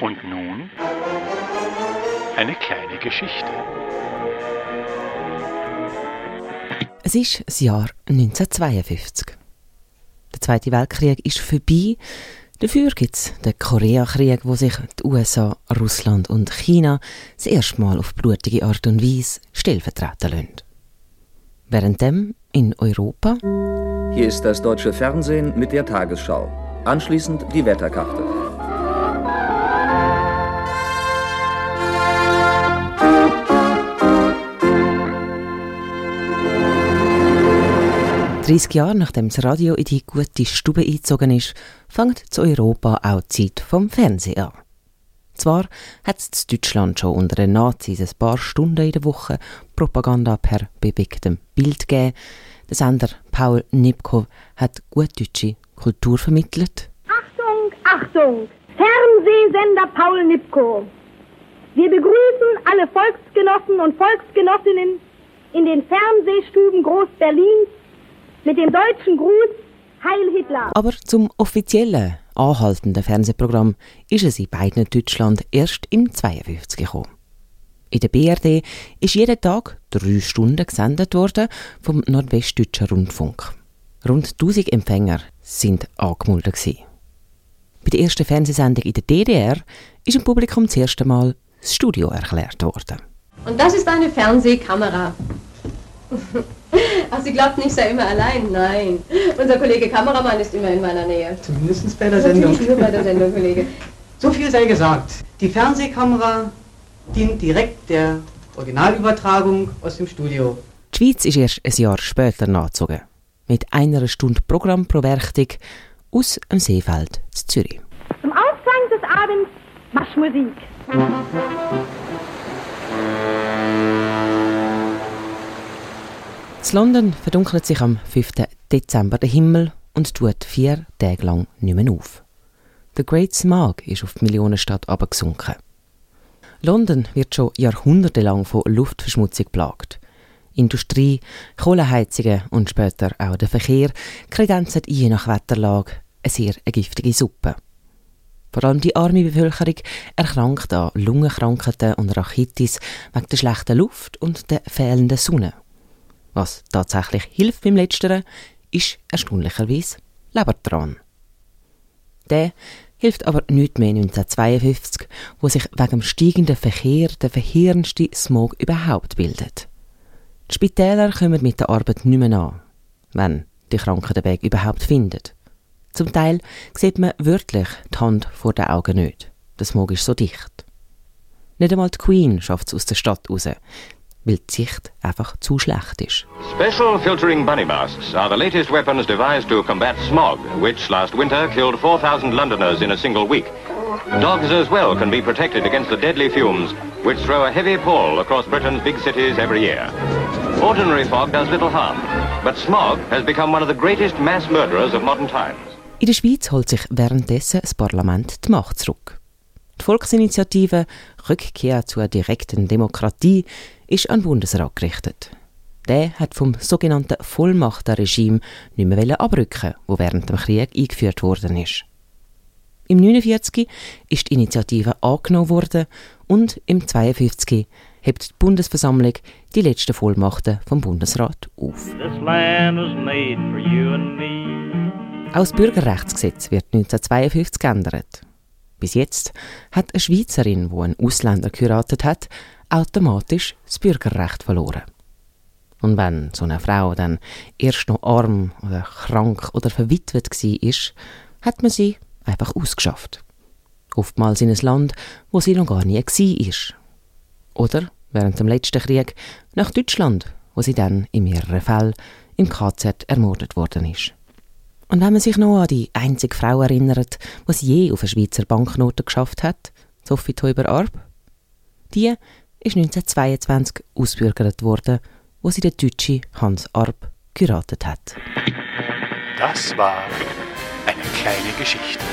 Und nun eine kleine Geschichte. Es ist das Jahr 1952. Der Zweite Weltkrieg ist vorbei. Dafür gibt es den Koreakrieg, wo sich die USA, Russland und China das erste Mal auf blutige Art und Weise stellvertreten lassen. Währenddem in Europa. Hier ist das deutsche Fernsehen mit der Tagesschau. Anschließend die Wetterkarte. 30 Jahre nachdem das Radio in die gute Stube eingezogen ist, fängt zu Europa auch die Zeit vom Fernsehen an. Zwar hat es Deutschland schon unter den Nazis ein paar Stunden in der Woche Propaganda per bewegtem Bild gegeben. Der Sender Paul Nipkow hat gut deutsche Kultur vermittelt. Achtung, Achtung! Fernsehsender Paul Nipkow. Wir begrüßen alle Volksgenossen und Volksgenossinnen in den Fernsehstuben Groß-Berlins mit dem deutschen Gruß Heil Hitler. Aber zum offiziellen, anhaltenden Fernsehprogramm ist es in beiden Deutschland erst im 52 gekommen. In der BRD ist jeden Tag drei Stunden gesendet worden vom Nordwestdeutschen Rundfunk. Rund 1000 Empfänger sind angemeldet. Bei der ersten Fernsehsendung in der DDR ist dem Publikum das erste Mal das Studio erklärt worden. Und das ist eine Fernsehkamera. Ach, Sie glaubten, ich sei immer allein? Nein. Unser Kollege Kameramann ist immer in meiner Nähe. Zumindest bei der Sendung. Natürlich nur bei der Sendung, Kollege. So viel sei gesagt. Die Fernsehkamera dient direkt der Originalübertragung aus dem Studio. Die Schweiz ist erst ein Jahr später nachgezogen. Mit einer Stunde Programm pro Werktag aus dem Seefeld zu Zürich. Zum Ausklang des Abends Marschmusik. In London verdunkelt sich am 5. Dezember der Himmel und tut vier Tage lang nicht mehr auf. Der Great Smog ist auf die Millionenstadt abgesunken. London wird schon jahrhundertelang von Luftverschmutzung plagt. Industrie, Kohleheizungen und später auch der Verkehr kredenzen je nach Wetterlage eine sehr giftige Suppe. Vor allem die arme Bevölkerung erkrankt an Lungenkrankheiten und Rachitis wegen der schlechten Luft und der fehlenden Sonne. Was tatsächlich hilft beim Letzteren, ist erstaunlicherweise Lebertran. Der hilft aber nicht mehr 1952, wo sich wegen dem steigenden Verkehr der verheerendste Smog überhaupt bildet. Die Spitäler kommen mit der Arbeit nicht mehr an, wenn die Kranken den Weg überhaupt finden. Zum Teil sieht man wörtlich die Hand vor den Augen nicht. Der Smog ist so dicht. Nicht einmal die Queen schafft es aus der Stadt raus weil die Sicht einfach zu schlecht ist. Special filtering bunny masks are the latest weapons devised to combat smog, which last winter killed 4,000 Londoners in a single week. Dogs as well can be protected against the deadly fumes, which throw a heavy pall across Britain's big cities every year. Ordinary fog does little harm, but smog has become one of the greatest mass murderers of modern times. In der Schweiz holt sich währenddessen das Parlament die Macht zurück. Die Volksinitiative Rückkehr zur direkten Demokratie ist an den Bundesrat gerichtet. Der hat vom sogenannten Vollmachtenregime nicht mehr abrücken, wo während dem Krieg eingeführt worden ist. Im 49 ist die Initiative angenommen worden und im 52 hebt die Bundesversammlung die letzten Vollmachten vom Bundesrat auf. Auch das Bürgerrechtsgesetz wird 1952 geändert. Bis jetzt hat eine Schweizerin, die einen Ausländer geheiratet hat, automatisch das Bürgerrecht verloren. Und wenn so eine Frau dann erst noch arm oder krank oder verwitwet war, hat man sie einfach ausgeschafft. Oftmals in ein Land, wo sie noch gar nie war. Oder während dem letzten Krieg nach Deutschland, wo sie dann in mehreren Fällen im KZ ermordet worden ist. Und wenn man sich noch an die einzige Frau erinnert, die je auf eine Schweizer Banknote geschafft hat, Sophie Teuber-Arp, die ist 1922 ausbürgert worden, wo sie den Deutschen Hans Arp geheiratet hat. Das war eine kleine Geschichte.